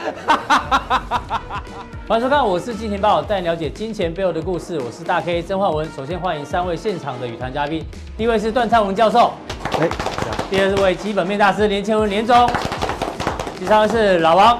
欢迎收看，我是金钱豹，带你了解金钱背后的故事。我是大 K 曾焕文。首先欢迎三位现场的语坛嘉宾，第一位是段昌文教授，哎，第二位基本面大师连千文连总，第三位是老王。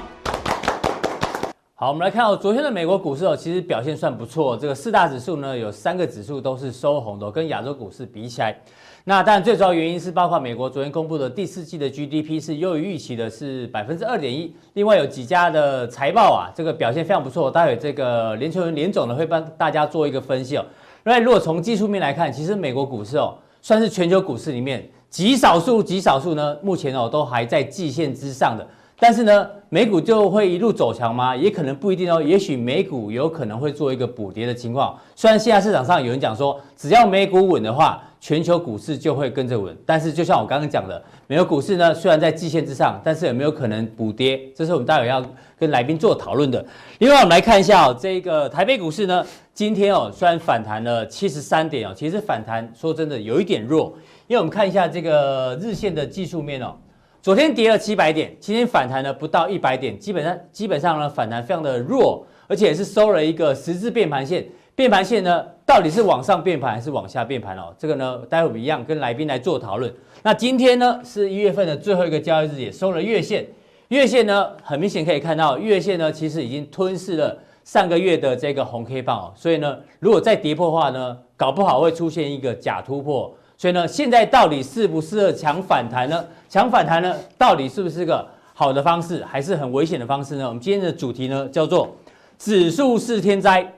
好，我们来看哦，昨天的美国股市哦，其实表现算不错。这个四大指数呢，有三个指数都是收红的，跟亚洲股市比起来。那当然，最主要原因是包括美国昨天公布的第四季的 GDP 是优于预期的，是百分之二点一。另外有几家的财报啊，这个表现非常不错。待会这个连干文连总呢会帮大家做一个分析哦。那如果从技术面来看，其实美国股市哦算是全球股市里面极少数极少数呢，目前哦都还在季线之上的。但是呢，美股就会一路走强吗？也可能不一定哦。也许美股有可能会做一个补跌的情况。虽然现在市场上有人讲说，只要美股稳的话，全球股市就会跟着稳。但是就像我刚刚讲的，美国股市呢虽然在季线之上，但是有没有可能补跌？这是我们待会要跟来宾做讨论的。另外，我们来看一下哦，这个台北股市呢，今天哦虽然反弹了七十三点哦，其实反弹说真的有一点弱，因为我们看一下这个日线的技术面哦。昨天跌了七百点，今天反弹了不到一百点，基本上基本上呢反弹非常的弱，而且是收了一个十字变盘线。变盘线呢到底是往上变盘还是往下变盘哦？这个呢待会我们一样跟来宾来做讨论。那今天呢是一月份的最后一个交易日，也收了月线。月线呢很明显可以看到，月线呢其实已经吞噬了上个月的这个红 K 棒哦，所以呢如果再跌破的话呢，搞不好会出现一个假突破。所以呢，现在到底适不适合抢反弹呢？抢反弹呢，到底是不是个好的方式，还是很危险的方式呢？我们今天的主题呢，叫做指数是天灾，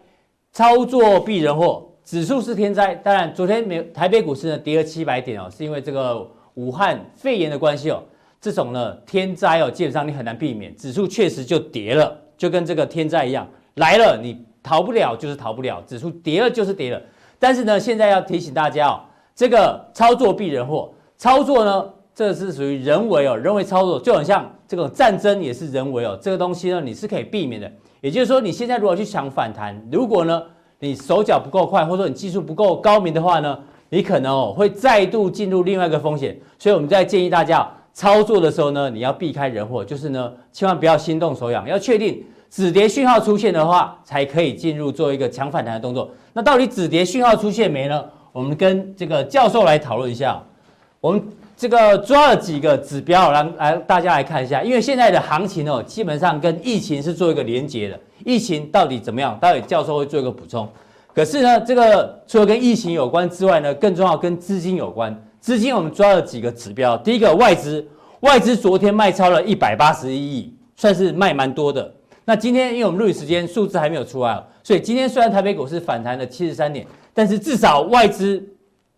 操作避人祸。指数是天灾，当然昨天美台北股市呢跌了七百点哦，是因为这个武汉肺炎的关系哦。这种呢天灾哦，基本上你很难避免，指数确实就跌了，就跟这个天灾一样来了，你逃不了就是逃不了，指数跌了就是跌了。但是呢，现在要提醒大家哦。这个操作避人祸，操作呢，这是属于人为哦，人为操作就很像这个战争也是人为哦，这个东西呢你是可以避免的。也就是说，你现在如果去抢反弹，如果呢你手脚不够快，或者说你技术不够高明的话呢，你可能哦会再度进入另外一个风险。所以我们在建议大家操作的时候呢，你要避开人祸，就是呢千万不要心动手痒，要确定止跌讯号出现的话，才可以进入做一个抢反弹的动作。那到底止跌讯号出现没呢？我们跟这个教授来讨论一下，我们这个抓了几个指标，让来大家来看一下。因为现在的行情哦，基本上跟疫情是做一个连结的。疫情到底怎么样？待会教授会做一个补充。可是呢，这个除了跟疫情有关之外呢，更重要跟资金有关。资金我们抓了几个指标。第一个外资，外资昨天卖超了一百八十一亿，算是卖蛮多的。那今天因为我们录影时间数字还没有出来，所以今天虽然台北股市反弹了七十三点。但是至少外资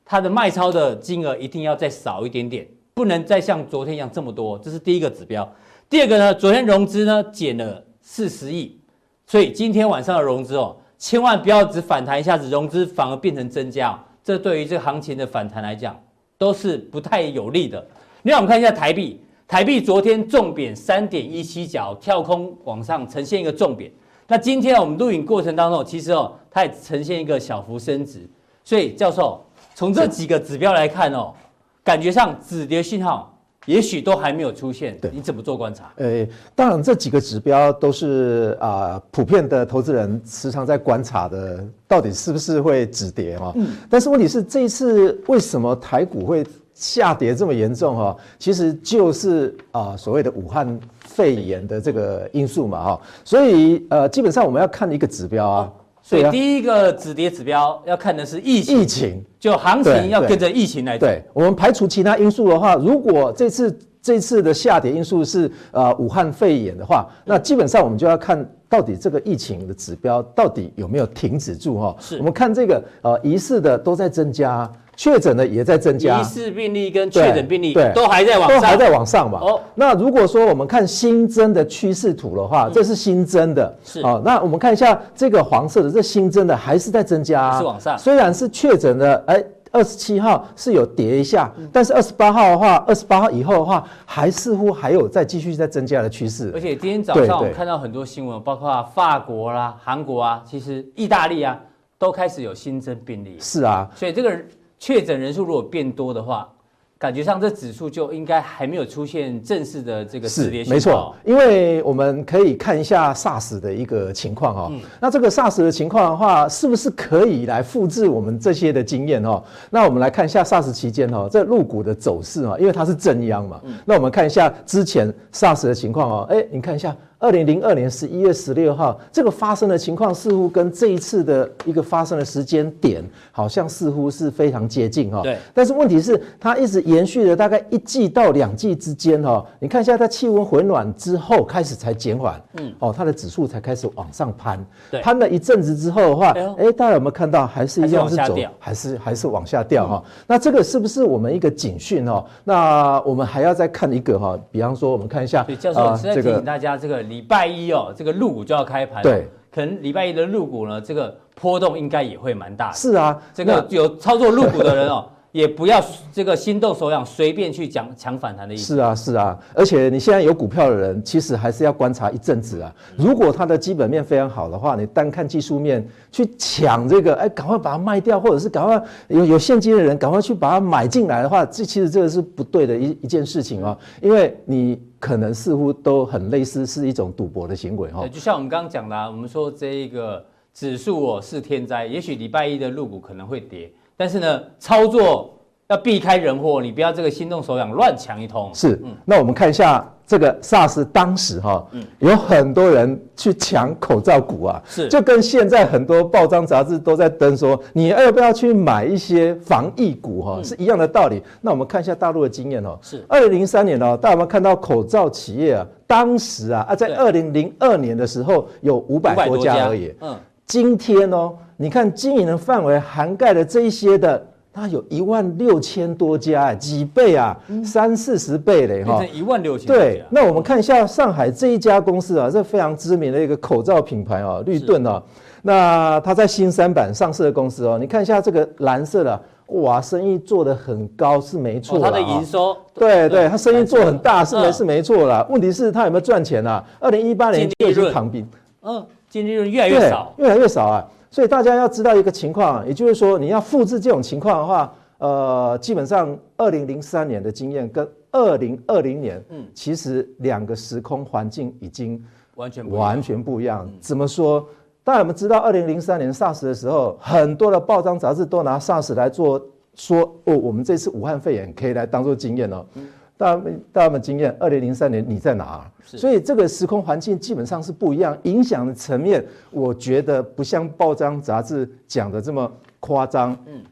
它的卖超的金额一定要再少一点点，不能再像昨天一样这么多，这是第一个指标。第二个呢，昨天融资呢减了四十亿，所以今天晚上的融资哦，千万不要只反弹一下子，融资反而变成增加，这对于这个行情的反弹来讲都是不太有利的。另外我们看一下台币，台币昨天重贬三点一七角，跳空往上呈现一个重贬。那今天我们录影过程当中，其实哦，它也呈现一个小幅升值，所以教授从这几个指标来看哦，感觉上止跌信号也许都还没有出现。对，你怎么做观察？呃，当然这几个指标都是啊、呃，普遍的投资人时常在观察的，到底是不是会止跌哈？嗯。但是问题是这一次为什么台股会下跌这么严重哈？其实就是啊、呃，所谓的武汉。肺炎的这个因素嘛，哈，所以呃，基本上我们要看一个指标啊，所以第一个止跌指标要看的是疫情，疫情就行情要跟着疫情来走。对，我们排除其他因素的话，如果这次这次的下跌因素是呃武汉肺炎的话，那基本上我们就要看到底这个疫情的指标到底有没有停止住哈。是，我们看这个呃疑似的都在增加。确诊的也在增加，疑似病例跟确诊病例对都还在往上，都还在往上嘛。哦，那如果说我们看新增的趋势图的话，这是新增的，是啊。那我们看一下这个黄色的，这新增的还是在增加，是往上。虽然是确诊的，哎二十七号是有跌一下，嗯、但是二十八号的话，二十八号以后的话，还似乎还有在继续在增加的趋势。而且今天早上我看到很多新闻，包括法国啦、韩国啊，其实意大利啊，都开始有新增病例。是啊，所以这个确诊人数如果变多的话。感觉上，这指数就应该还没有出现正式的这个止跌信号。是没错，因为我们可以看一下 SARS 的一个情况哈。嗯、那这个 SARS 的情况的话，是不是可以来复制我们这些的经验哦？那我们来看一下 SARS 期间哦，这陆股的走势哈，因为它是正央嘛。嗯、那我们看一下之前 SARS 的情况哦，哎，你看一下。二零零二年十一月十六号，这个发生的情况似乎跟这一次的一个发生的时间点，好像似乎是非常接近哈。对。但是问题是，它一直延续了大概一季到两季之间哈。你看一下，它气温回暖之后开始才减缓，嗯，哦，它的指数才开始往上攀。对。攀了一阵子之后的话，哎，大家有没有看到，还是一样是走，还是还是往下掉哈？那这个是不是我们一个警讯哦？那我们还要再看一个哈，比方说，我们看一下，对，教授，我是在提醒大家这个。礼拜一哦，这个入股就要开盘，对，可能礼拜一的入股呢，这个波动应该也会蛮大的。是啊，这个有操作入股的人哦。也不要这个心动手痒，随便去讲抢反弹的意思。是啊，是啊，而且你现在有股票的人，其实还是要观察一阵子啊。如果它的基本面非常好的话，你单看技术面去抢这个，哎，赶快把它卖掉，或者是赶快有有现金的人赶快去把它买进来的话，这其实这个是不对的一一件事情哦，因为你可能似乎都很类似是一种赌博的行为哈。就像我们刚刚讲的，啊，我们说这一个指数哦是天灾，也许礼拜一的入股可能会跌。但是呢，操作要避开人祸，你不要这个心动手痒乱抢一通。是，嗯，那我们看一下这个 SARS 当时哈，嗯，有很多人去抢口罩股啊，是，就跟现在很多报章杂志都在登说，你要不要去买一些防疫股哈，是一样的道理。那我们看一下大陆的经验哦，是，二零零三年哦，大家有没有看到口罩企业啊？当时啊啊，在二零零二年的时候有五百多家而已，嗯，今天哦。你看经营的范围涵盖了这一些的，它有一万六千多家，几倍啊，嗯、三四十倍嘞哈，一万六千。对，那我们看一下上海这一家公司啊，这非常知名的一个口罩品牌哦，绿盾哦，是那它在新三板上市的公司哦，你看一下这个蓝色的，哇，生意做得很高是没错，它的营收，对对，它生意做很大是没是没错啦，问题是它有没有赚钱啊？二零一八年就已经躺平，嗯，净利润越来越少，越来越少啊。所以大家要知道一个情况，也就是说，你要复制这种情况的话，呃，基本上二零零三年的经验跟二零二零年，嗯，其实两个时空环境已经完全完全不一样。怎么说？大家我们知道，二零零三年 SARS 的时候，很多的报章杂志都拿 SARS 来做说，哦，我们这次武汉肺炎可以来当做经验哦。大家大家们经验，二零零三年你在哪儿？所以这个时空环境基本上是不一样，影响的层面，我觉得不像报章杂志讲的这么夸张，嗯，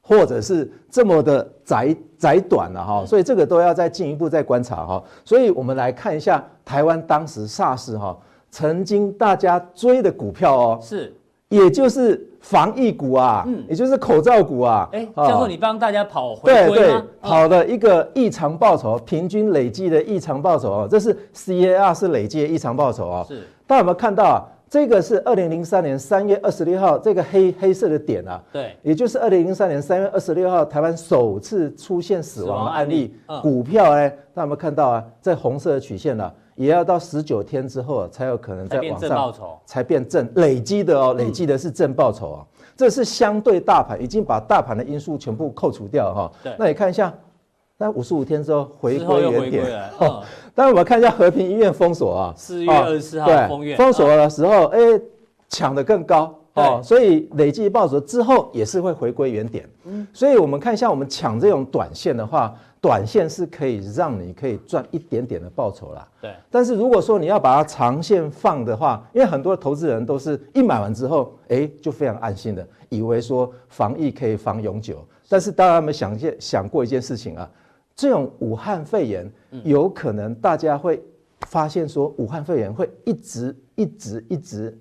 或者是这么的窄窄短了哈。所以这个都要再进一步再观察哈。所以我们来看一下台湾当时 SARS 哈，曾经大家追的股票哦，是，也就是。防疫股啊，嗯，也就是口罩股啊，哎，教授，你帮大家跑回归吗？对对，跑的一个异常报酬，平均累计的异常报酬哦，这是 CAR 是累计的异常报酬哦。是，大家有没有看到啊？这个是二零零三年三月二十六号，这个黑黑色的点啊，对，也就是二零零三年三月二十六号，台湾首次出现死亡的案例，股票呢，大家有没有看到啊？在红色的曲线呢？也要到十九天之后才有可能在往上，才变正累积的哦，累积的是正报酬啊，这是相对大盘已经把大盘的因素全部扣除掉哈。对，那你看一下，那五十五天之后回归原点。哦，当然我们看一下和平医院封锁啊，四月二十四号封院。封锁的时候，哎，抢的更高。哦，所以累计报酬之后也是会回归原点。嗯，所以我们看一下，我们抢这种短线的话。短线是可以让你可以赚一点点的报酬啦，对。但是如果说你要把它长线放的话，因为很多投资人都是一买完之后，哎，就非常安心的，以为说防疫可以防永久。但是大家有没有想一想过一件事情啊？这种武汉肺炎有可能大家会发现说，武汉肺炎会一直一直一直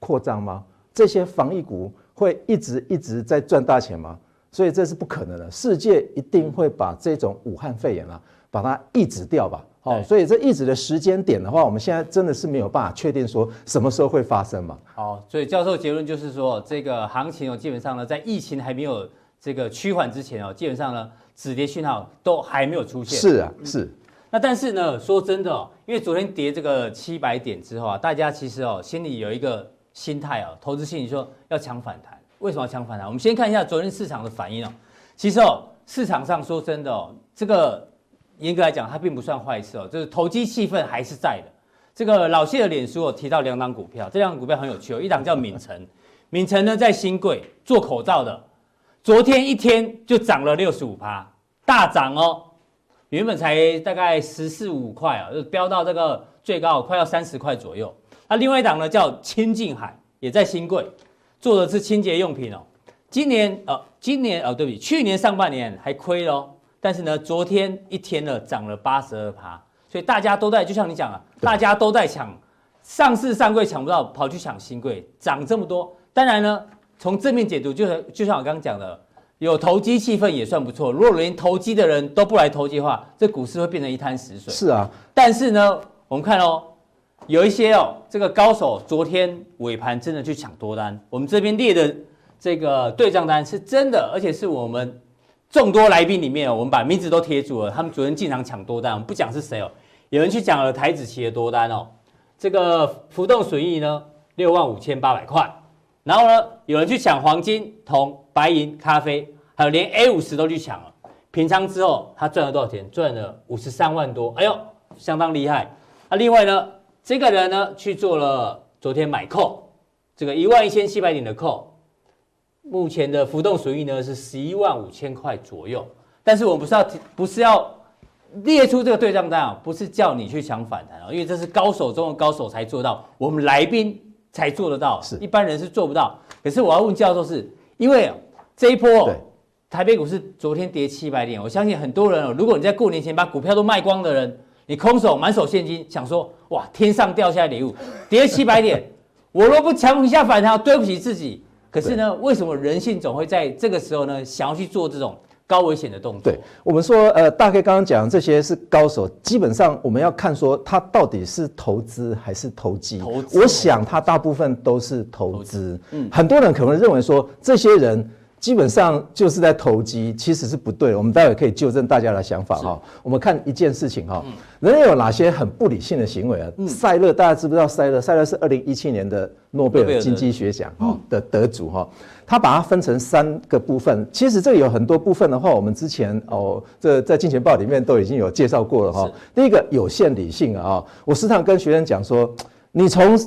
扩张吗？这些防疫股会一直一直在赚大钱吗？所以这是不可能的，世界一定会把这种武汉肺炎啊，把它抑制掉吧。好，所以这抑制的时间点的话，我们现在真的是没有办法确定说什么时候会发生嘛。好，所以教授结论就是说，这个行情哦，基本上呢，在疫情还没有这个趋缓之前哦，基本上呢止跌讯号都还没有出现。是啊，是。那但是呢，说真的哦，因为昨天跌这个七百点之后啊，大家其实哦心里有一个心态哦，投资心理说要抢反弹。为什么要抢反弹？我们先看一下昨天市场的反应哦。其实哦，市场上说真的哦，这个严格来讲它并不算坏事哦，就是投机气氛还是在的。这个老谢的脸书哦提到两档股票，这两档股票很有趣哦，一档叫敏成，敏成呢在新贵做口罩的，昨天一天就涨了六十五趴，大涨哦。原本才大概十四五块啊，就飙到这个最高快要三十块左右。那另外一档呢叫清净海，也在新贵，做的是清洁用品哦。今年呃，今年呃，对不起，去年上半年还亏喽。但是呢，昨天一天呢涨了八十二趴，所以大家都在，就像你讲啊，大家都在抢上市上柜抢不到，跑去抢新柜，涨这么多。当然呢，从正面解读，就是就像我刚刚讲的。有投机气氛也算不错。如果连投机的人都不来投机的话，这股市会变成一滩死水。是啊，但是呢，我们看哦，有一些哦，这个高手昨天尾盘真的去抢多单。我们这边列的这个对账单是真的，而且是我们众多来宾里面哦，我们把名字都贴住了。他们昨天经常抢多单，我们不讲是谁哦。有人去讲了台子期的多单哦，这个浮动损益呢六万五千八百块。然后呢，有人去抢黄金、铜、白银、咖啡，还有连 A 五十都去抢了。平仓之后，他赚了多少钱？赚了五十三万多，哎呦，相当厉害。那另外呢，这个人呢去做了昨天买 call，这个一万一千七百点的 call，目前的浮动损益呢是十一万五千块左右。但是我们不是要不是要列出这个对账单啊，不是叫你去抢反弹啊，因为这是高手中的高手才做到。我们来宾。才做得到，是一般人是做不到。可是我要问教授是，是因为这一波台北股市昨天跌七百点，我相信很多人哦，如果你在过年前把股票都卖光的人，你空手满手现金，想说哇，天上掉下来礼物，跌七百点，我若不抢一下反弹，对不起自己。可是呢，为什么人性总会在这个时候呢，想要去做这种？高危险的动作。对我们说，呃，大概刚刚讲这些是高手，基本上我们要看说他到底是投资还是投机。投资，我想他大部分都是投资。嗯，很多人可能认为说这些人。基本上就是在投机，其实是不对。我们待会可以纠正大家的想法哈。我们看一件事情哈，人有哪些很不理性的行为啊？塞勒大家知不知道？塞勒，塞勒是二零一七年的诺贝尔经济学奖哈的得主哈。他把它分成三个部分。其实这有很多部分的话，我们之前哦，这在金钱报里面都已经有介绍过了哈。第一个有限理性啊，我时常跟学生讲说，你从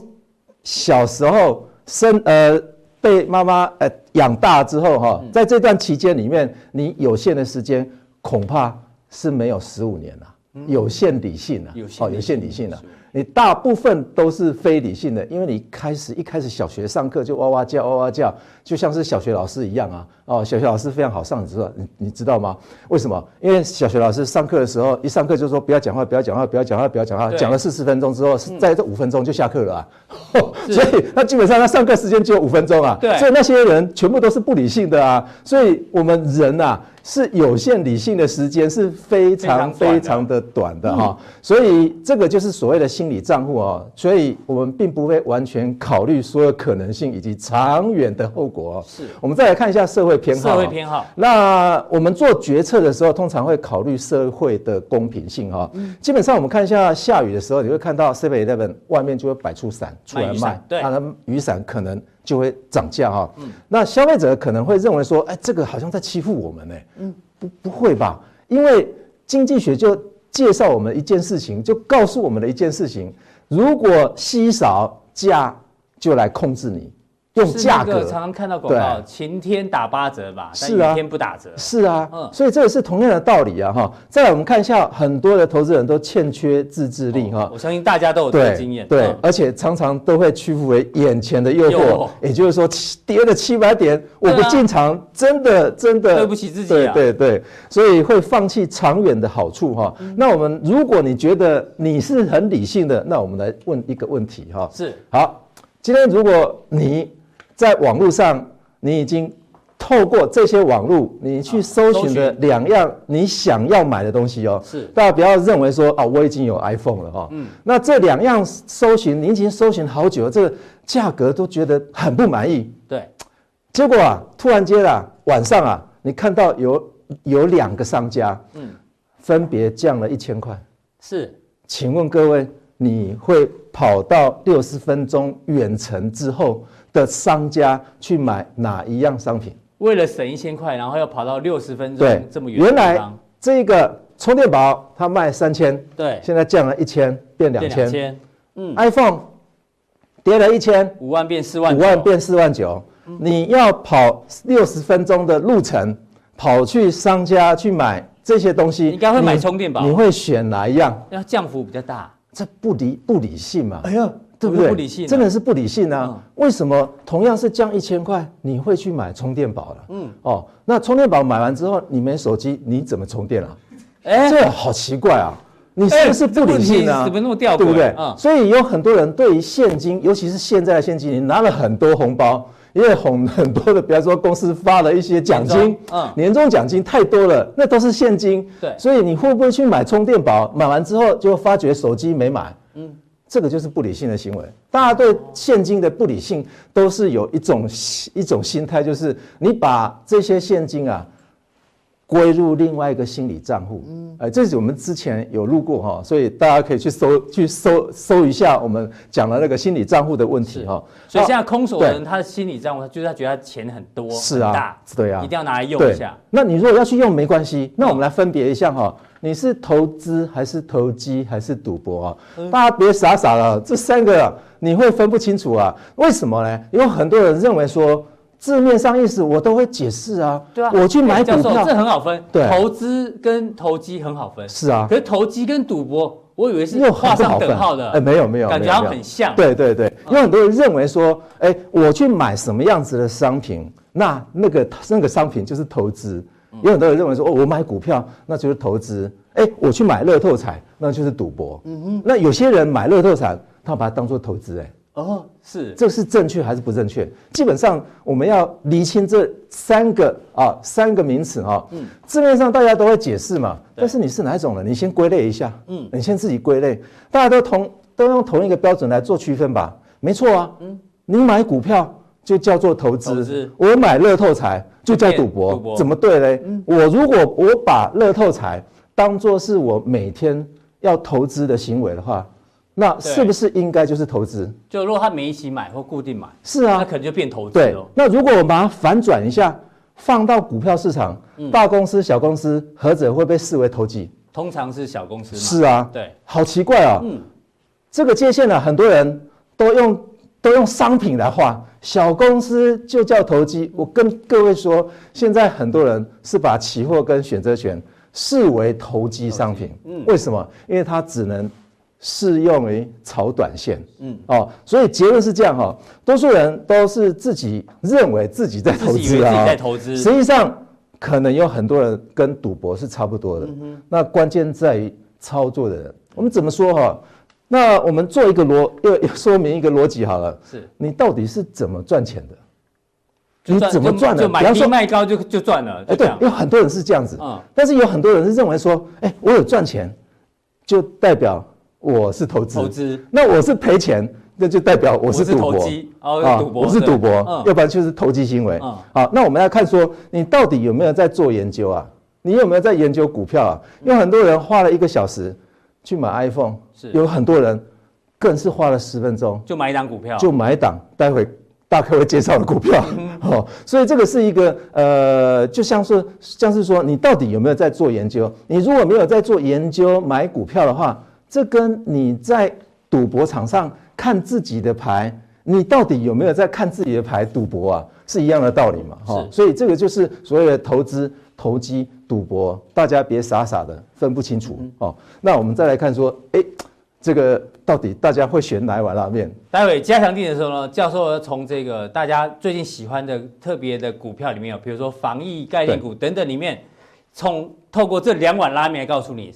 小时候生呃。被妈妈呃养大之后哈，在这段期间里面，你有限的时间恐怕是没有十五年了。有限理性啊，哦，有限理性啊。你大部分都是非理性的，因为你开始一开始小学上课就哇哇叫哇哇叫，就像是小学老师一样啊。哦，小学老师非常好上，你知道你你知道吗？为什么？因为小学老师上课的时候一上课就说不要讲话，不要讲话，不要讲话，不要讲话，讲了四十分钟之后，在这五分钟就下课了啊。所以那基本上他上课时间只有五分钟啊。对，所以那些人全部都是不理性的啊。所以我们人呐。是有限理性的时间是非常非常的短的哈，所以这个就是所谓的心理账户啊，所以我们并不会完全考虑所有可能性以及长远的后果。是，我们再来看一下社会偏好。社会偏好。那我们做决策的时候，通常会考虑社会的公平性哈。基本上我们看一下下雨的时候，你会看到 Seven Eleven 外面就会摆出伞出来卖，对，它的雨伞可能。就会涨价哈，那消费者可能会认为说，哎，这个好像在欺负我们呢？嗯，不，不会吧？因为经济学就介绍我们一件事情，就告诉我们的一件事情，如果稀少，价就来控制你。用价格。常常看到广告，晴天打八折吧，但雨天不打折。是啊，嗯，所以这也是同样的道理啊，哈。再来我们看一下，很多的投资人都欠缺自制力，哈。我相信大家都有这个经验，对，而且常常都会屈服为眼前的诱惑，也就是说，跌了七百点，我不进场，真的真的。对不起自己，对对对，所以会放弃长远的好处，哈。那我们如果你觉得你是很理性的，那我们来问一个问题，哈，是好，今天如果你在网络上，你已经透过这些网络，你去搜寻的两样你想要买的东西哦，是。大家不要认为说哦，我已经有 iPhone 了哦，嗯，那这两样搜寻你已经搜寻好久了，这个价格都觉得很不满意，对，结果啊，突然间啊，晚上啊，你看到有有两个商家，嗯，分别降了一千块，是，请问各位，你会跑到六十分钟远程之后的商家去买哪一样商品？为了省一千块，然后要跑到六十分钟对这么远，原来这个充电宝它卖三千，对，现在降了一千，变两千。嗯，iPhone 跌了一千，五万变四万，五万变四万九。你要跑六十分钟的路程，跑去商家去买这些东西，应该会买充电宝。你会选哪一样？要降幅比较大，这不理不理性嘛？哎呀，对不对？不理性，真的是不理性啊！为什么同样是降一千块，你会去买充电宝了？嗯，哦，那充电宝买完之后，你没手机，你怎么充电啊？哎，这好奇怪啊！你是不是不理性啊？怎么那么吊诡？对不对？所以有很多人对于现金，尤其是现在的现金，你拿了很多红包。因为很很多的，比方说公司发了一些奖金，嗯，年终奖金太多了，那都是现金，对，所以你会不会去买充电宝？买完之后就发觉手机没买，嗯，这个就是不理性的行为。大家对现金的不理性都是有一种一种心态，就是你把这些现金啊。归入另外一个心理账户，嗯，哎，这是我们之前有录过哈，所以大家可以去搜去搜搜一下我们讲的那个心理账户的问题哈。所以现在空手的人，他的心理账户，就是他觉得他钱很多，是啊，大，对啊，一定要拿来用一下。那你如果要去用没关系，那我们来分别一下哈，你是投资还是投机还是赌博啊？大家别傻傻了，这三个你会分不清楚啊？为什么呢？有很多人认为说。字面上意思我都会解释啊，对啊，我去买股票，这很好分，对，投资跟投机很好分，是啊，可是投机跟赌博，我以为是画上等号的，哎，没有没有，感觉好像很像，对对对，有很多人认为说，哎，我去买什么样子的商品，那那个那个商品就是投资，有很多人认为说，哦，我买股票那就是投资，哎，我去买乐透彩那就是赌博，嗯哼，那有些人买乐透彩，他把它当做投资，哎。哦，是，这是正确还是不正确？基本上我们要厘清这三个啊三个名词哈。嗯，字面上大家都会解释嘛，但是你是哪一种人？你先归类一下。嗯，你先自己归类，大家都同都用同一个标准来做区分吧。没错啊。嗯，你买股票就叫做投资，投我买乐透彩就叫赌博，赌博怎么对嘞？嗯，我如果我把乐透彩当做是我每天要投资的行为的话。那是不是应该就是投资？就如果他每一期买或固定买，是啊，那可能就变投资。对，那如果我们把它反转一下，放到股票市场，嗯、大公司、小公司，何者会被视为投机？通常是小公司。是啊，对，好奇怪啊、哦。嗯，这个界限呢，很多人都用都用商品来画，小公司就叫投机。我跟各位说，现在很多人是把期货跟选择权视为投机商品。嗯，为什么？因为它只能。适用于炒短线，嗯，哦，所以结论是这样哈，多数人都是自己认为自己在投资啊，自己在投资，实际上可能有很多人跟赌博是差不多的。嗯，那关键在于操作的人。我们怎么说哈？那我们做一个逻，要说明一个逻辑好了。是，你到底是怎么赚钱的？你怎么赚的？就买低卖高就就赚了。哎，对，有很多人是这样子。嗯，但是有很多人是认为说，哎，我有赚钱，就代表。我是投资，投资，那我是赔钱，那就代表我是赌博啊，我是赌博，要不然就是投机行为。好，那我们来看说，你到底有没有在做研究啊？你有没有在研究股票啊？有很多人花了一个小时去买 iPhone，是，有很多人更是花了十分钟就买一档股票，就买一档，待会大概会介绍的股票。哦，所以这个是一个呃，就像是像是说，你到底有没有在做研究？你如果没有在做研究买股票的话，这跟你在赌博场上看自己的牌，你到底有没有在看自己的牌赌博啊？是一样的道理嘛？哈，所以这个就是所谓的投资、投机、赌博，大家别傻傻的分不清楚哦。那我们再来看说，哎，这个到底大家会选哪一碗拉面？待会加强定的时候呢，教授从这个大家最近喜欢的特别的股票里面有，比如说防疫概念股等等里面，从透过这两碗拉面来告诉你。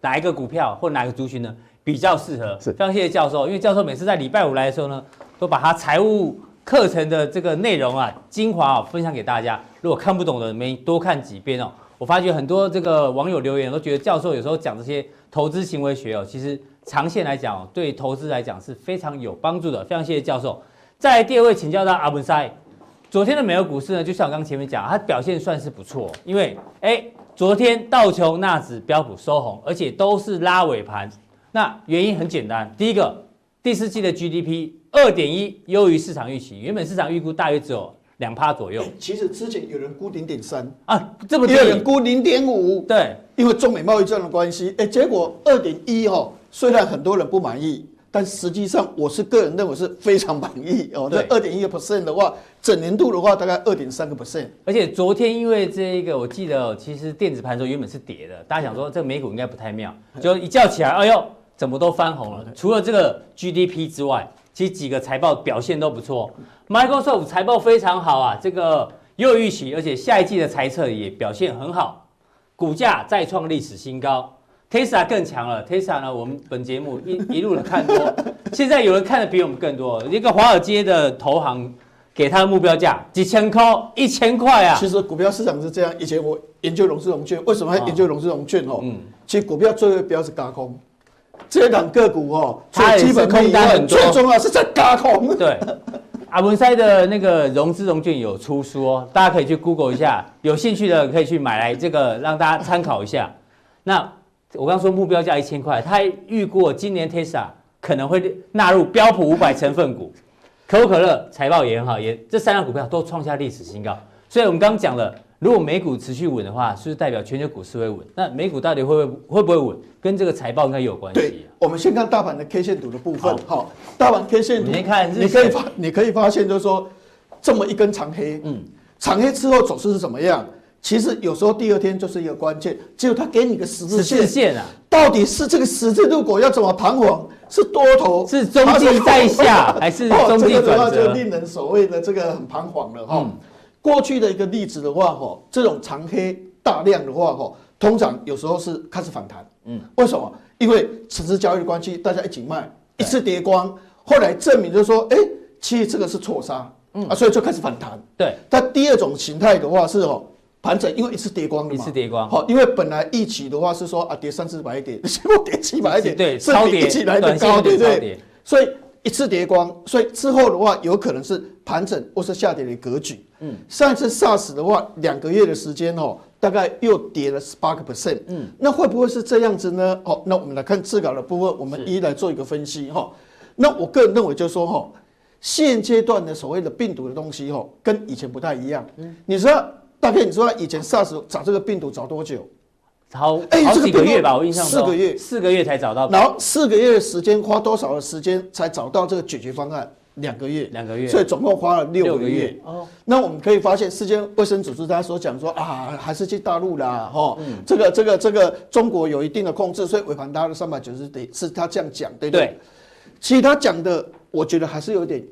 哪一个股票或哪个族群呢比较适合？是，非常谢谢教授，因为教授每次在礼拜五来的时候呢，都把他财务课程的这个内容啊精华啊分享给大家。如果看不懂的，没多看几遍哦。我发觉很多这个网友留言都觉得教授有时候讲这些投资行为学哦，其实长线来讲对投资来讲是非常有帮助的。非常谢谢教授。再来第二位请教到阿文塞，昨天的美国股市呢，就像我刚刚前面讲，它表现算是不错，因为哎，昨天道琼、纳指、标普收红，而且都是拉尾盘。那原因很简单，第一个，第四季的 GDP 二点一，优于市场预期，原本市场预估大约只有两趴左右。其实之前有人估零点三啊，这么低，有人估零点五，对，因为中美贸易战的关系，哎，结果二点一哦，虽然很多人不满意。但实际上，我是个人认为是非常满意哦。这二点一个 percent 的话，整年度的话大概二点三个 percent。而且昨天因为这一个，我记得其实电子盘中原本是跌的，大家想说这个美股应该不太妙，就一觉起来，哎呦，怎么都翻红了？除了这个 GDP 之外，其实几个财报表现都不错。Microsoft 财报非常好啊，这个又预期，而且下一季的财测也表现很好，股价再创历史新高。Tesla 更强了，Tesla 呢？我们本节目一一路的看多，现在有人看的比我们更多。一个华尔街的投行给他的目标价几千块，一千块啊！其实股票市场是这样，以前我研究融资融券，为什么要研究融资融券？哦，嗯，其实股票最后标是轧空，这档个股哦，最基本空单很多，最重要是在轧空。对，阿文塞的那个融资融券有出书哦，大家可以去 Google 一下，有兴趣的可以去买来这个让大家参考一下。那。我刚说目标价一千块，他还预估今年 Tesla 可能会纳入标普五百成分股，可口可乐财报也很好，也这三档股票都创下历史新高。所以我们刚刚讲了，如果美股持续稳的话，是不是代表全球股市会稳？那美股到底会不会会不会稳？跟这个财报应该有关系。对，我们先看大盘的 K 线图的部分。好，大盘 K 线图，你看，你可以发，你可以发现，就是说这么一根长黑，嗯，长黑之后走势是怎么样？其实有时候第二天就是一个关键，只有他给你个十字线，线啊，到底是这个十字路口要怎么弹簧，是多头，是中继在下，还是中继转折？哦，这个的话就令人所谓的这个很彷徨了哈。过去的一个例子的话，哈，这种长黑大量的话，哈，通常有时候是开始反弹。嗯，为什么？因为此次交易的关系，大家一起卖，一次跌光，后来证明就是说，哎，其实这个是错杀，嗯啊，所以就开始反弹。对，但第二种形态的话是哦。盘整，因为一次跌光了嘛，一次跌光。好，因为本来一起的话是说啊，跌三四百点，结果跌七百点，对，超跌，一起来的高，对不对？所以一次跌光，所以之后的话有可能是盘整或是下跌的格局。嗯，上一次 SARS 的话，两个月的时间哦，大概又跌了十八个 percent。嗯，那会不会是这样子呢？哦，那我们来看字稿的部分，我们一一来做一个分析哈。那我个人认为就是说哈，现阶段的所谓的病毒的东西哈，跟以前不太一样。嗯，你说。大概你说以前 SARS 找这个病毒找多久？好，哎，好几个月吧，我印象四个月，四个月才找到。然后四个月的时间花多少的时间才找到这个解决方案？两个月，两个月，所以总共花了六个月。哦，那我们可以发现，世界卫生组织他所讲说啊，还是去大陆啦，哈，这个这个这个中国有一定的控制，所以尾盘达了三百九十点，是他这样讲，对不对？其实他讲的，我觉得还是有点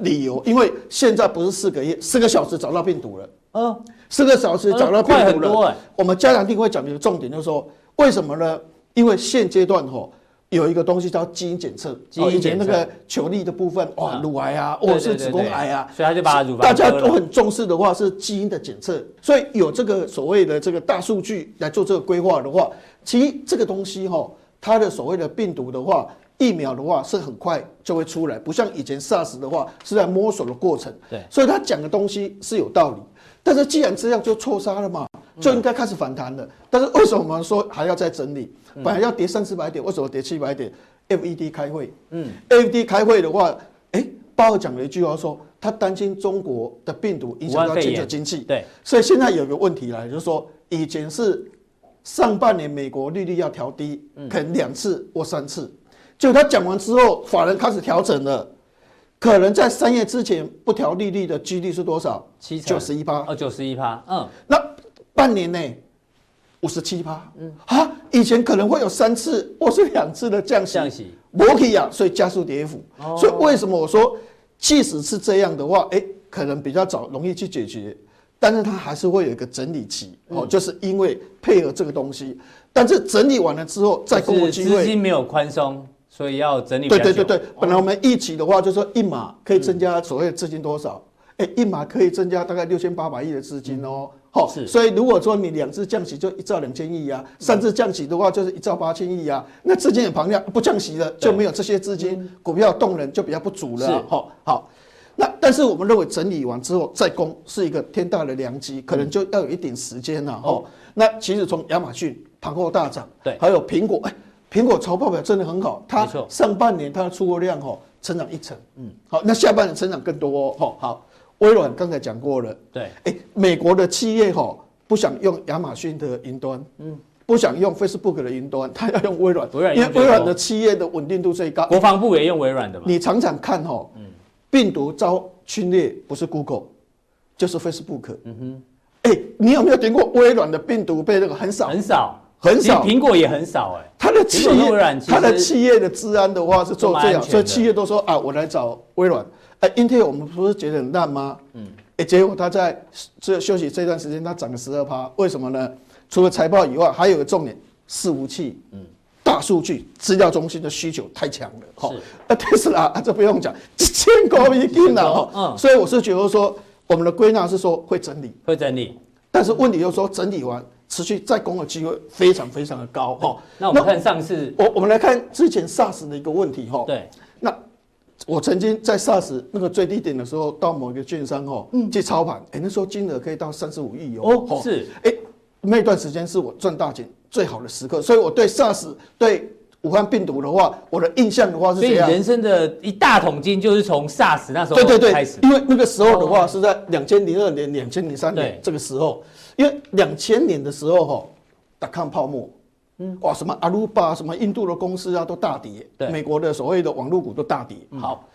理由，因为现在不是四个月，四个小时找到病毒了。嗯，四个小时找到病毒了。我们加强定会讲的重点就是说，为什么呢？因为现阶段吼有一个东西叫基因检测，以前那个球粒的部分，哇，乳癌啊，或者是子宫癌啊，所以他就把乳大家都很重视的话是基因的检测，所以有这个所谓的这个大数据来做这个规划的话，其实这个东西吼，它的所谓的病毒的话。疫苗的话是很快就会出来，不像以前 SARS 的话是在摸索的过程。对，所以他讲的东西是有道理。但是既然这样就错杀了嘛，就应该开始反弹了。但是为什么我们说还要再整理？本来要跌三四百点，为什么跌七百点？FED 开会，嗯，FED 开会的话，哎，鲍尔讲了一句话说，他担心中国的病毒影响到全球经济。对，所以现在有个问题来，就是说以前是上半年美国利率要调低，可能两次或三次。就他讲完之后，法人开始调整了，可能在三月之前不调利率的几率是多少？七九十一趴。哦，九十一趴。嗯，那半年内五十七趴。嗯，啊，以前可能会有三次或是两次的降息。降息。摩可以啊，所以加速跌幅。哦。所以为什么我说，即使是这样的话，哎，可能比较早容易去解决，但是它还是会有一个整理期。哦，就是因为配合这个东西，但是整理完了之后再公布机会。资金没有宽松。所以要整理。对对对对，本来我们一起的话，就是说一码可以增加所谓的资金多少？哎，一码可以增加大概六千八百亿的资金哦。好，是。所以如果说你两次降息就一兆两千亿啊，三次降息的话就是一兆八千亿啊，那资金很庞大，不降息了就没有这些资金，股票动能就比较不足了。好，好。那但是我们认为整理完之后再攻是一个天大的良机，可能就要有一点时间了哦。那其实从亚马逊盘后大涨，对，还有苹果，哎，苹果财报表真的很好，它上半年它的出货量哈成长一成，嗯，好，那下半年成长更多哦。好，微软刚才讲过了，对，哎，美国的企业哈不想用亚马逊的云端，嗯。不想用 Facebook 的云端，他要用微软，因为微软的企业的稳定度最高。国防部也用微软的嘛？你常常看哈，病毒遭侵略不是 Google，就是 Facebook。嗯哼，哎，你有没有听过微软的病毒被那个很少？很少，很少。苹果也很少哎。它的企业，它的企业的治安的话是做这样，所以企业都说啊，我来找微软。哎，Intel 我们不是觉得很烂吗？嗯，哎，结果它在这休息这段时间，它涨了十二趴，为什么呢？除了财报以外，还有个重点，伺服器，嗯，大数据、资料中心的需求太强了，哈。那特斯拉啊，这不用讲，千股已经了，哈。嗯。所以我是觉得说，我们的归纳是说会整理，会整理。但是问题就是说，整理完持续再攻的机会非常非常的高，哈。那我们看上次，我我们来看之前 SARS 的一个问题，哈。对。那我曾经在 SARS 那个最低点的时候，到某一个券商，哈，嗯，去操盘，哎，那时候金额可以到三十五亿哦。哦，是，哎。那段时间是我赚大钱最好的时刻，所以我对 SARS 对武汉病毒的话，我的印象的话是这样。所以人生的一大桶金就是从 SARS 那时候对对对开始，因为那个时候的话是在两千零二年、两千零三年这个时候，因为两千年的时候哈，达康泡沫，嗯，哇，什么阿鲁巴、什么印度的公司啊都大跌，对，美国的所谓的网络股都大跌。好，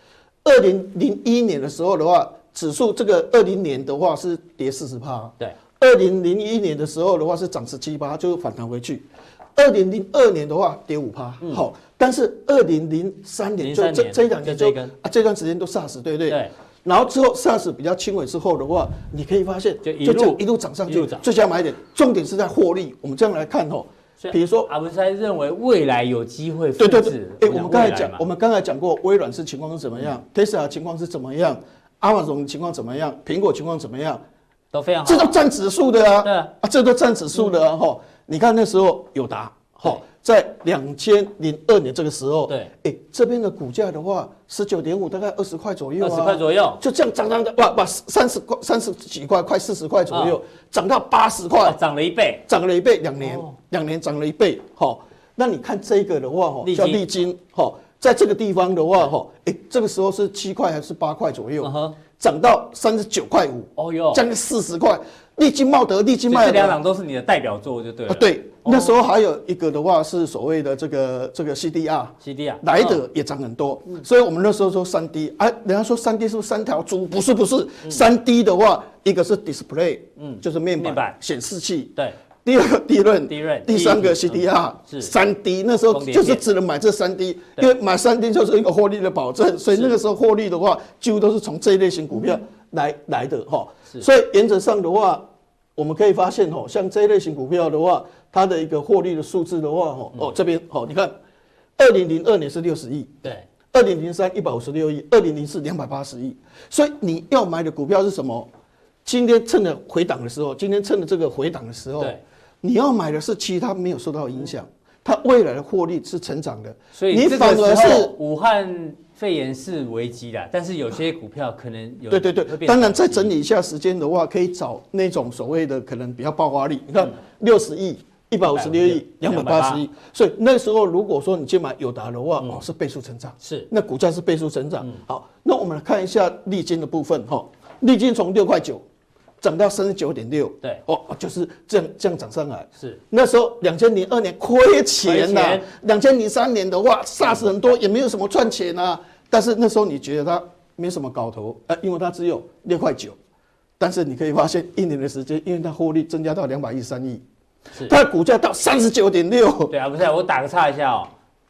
二零零一年的时候的话，指数这个二零年的话是跌四十趴，对。二零零一年的时候的话是涨十七趴，就反弹回去。二零零二年的话跌五趴，好，但是二零零三年就这这两年就啊这段时间都 SARS，对不对？对。然后之后 SARS 比较轻微之后的话，你可以发现就这样一路涨上去，最佳买点。重点是在获利。我们这样来看哦，比如说阿文山认为未来有机会对对对，哎，我们刚才讲，我们刚才讲过微软是情况是怎么样，Tesla 情况是怎么样，Amazon 情况怎么样，苹果情况怎么样？都非常好，这都占指数的啊，对啊，这都占指数的啊，哈，你看那时候有达，哈，在两千零二年这个时候，对，哎，这边的股价的话，十九点五，大概二十块左右，二十块左右，就这样涨涨的，哇哇，三十块、三十几块，快四十块左右，涨到八十块，涨了一倍，涨了一倍，两年，两年涨了一倍，哈，那你看这个的话，哈，叫丽晶，哈，在这个地方的话，哈，哎，这个时候是七块还是八块左右？涨到三十九块五，哦哟，将近四十块。利金茂德、利金卖，这两档都是你的代表作，就对了。对，那时候还有一个的话是所谓的这个这个 CDR，CDR 来的也涨很多。所以我们那时候说三 D，哎，人家说三 D 是不是三条猪？不是，不是，三 D 的话，一个是 Display，嗯，就是面板显示器，对。第二个 D 润第三个 CDR，是三 D，那时候就是只能买这三 D，因为买三 D 就是一个获利的保证，所以那个时候获利的话，几乎都是从这一类型股票来来的哈。所以原则上的话，我们可以发现哦，像这一类型股票的话，它的一个获利的数字的话，哦，哦这边好，你看，二零零二年是六十亿，对，二零零三一百五十六亿，二零零四两百八十亿，所以你要买的股票是什么？今天趁着回档的时候，今天趁着这个回档的时候。你要买的是其他没有受到影响，它未来的获利是成长的，所以你反而是武汉肺炎是危机的，但是有些股票可能有对对对，当然再整理一下时间的话，可以找那种所谓的可能比较爆发力。你看六十亿、一百五十六亿、两百八十亿，所以那时候如果说你去买友达的话，哦是倍数成长，是那股价是倍数成长。好，那我们来看一下利金的部分哈，利金从六块九。涨到三十九点六，对，哦，就是这样这样涨上来。是那时候两千零二年亏钱呐，两千零三年的话，SARS 很多，也没有什么赚钱啊。但是那时候你觉得它没什么搞头，呃，因为它只有六块九，但是你可以发现一年的时间，因为它获利增加到两百一十三亿，是它的股价到三十九点六。对啊，不是，我打个岔一下哦，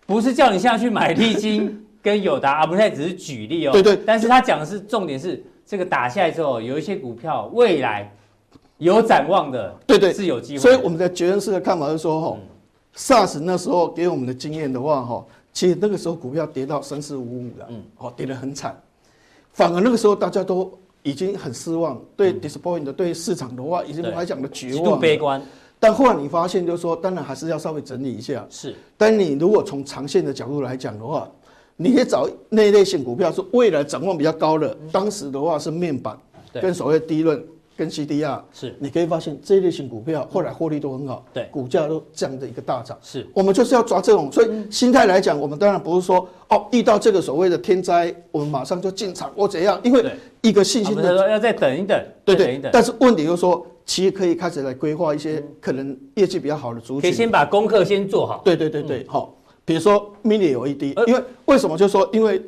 不是叫你现在去买利金跟友达啊，不是，只是举例哦。对对，但是他讲的是重点是。这个打下来之后，有一些股票未来有展望的，对对，是有机会。所以我们的杰恩斯的看法是说，哈，SARS 那时候给我们的经验的话，哈，其实那个时候股票跌到三四五五了，嗯，哦，跌得很惨。反而那个时候大家都已经很失望，对 disappoint 对市场的话，已经来讲的绝望，极度悲观。但后来你发现，就是说，当然还是要稍微整理一下。是，但你如果从长线的角度来讲的话，你可以找那一类型股票是未来展望比较高的，当时的话是面板跟所谓低润。跟 CDR 是，你可以发现这一类型股票后来获利都很好，对，股价都这样的一个大涨。是，我们就是要抓这种，所以心态来讲，我们当然不是说哦，遇到这个所谓的天灾，我们马上就进场或怎样，因为一个信心的，说要再等一等，对对。但是问题就是说，其实可以开始来规划一些可能业绩比较好的族群，可以先把功课先做好。对对对对，好，比如说 Mini LED，因为为什么？就是说因为。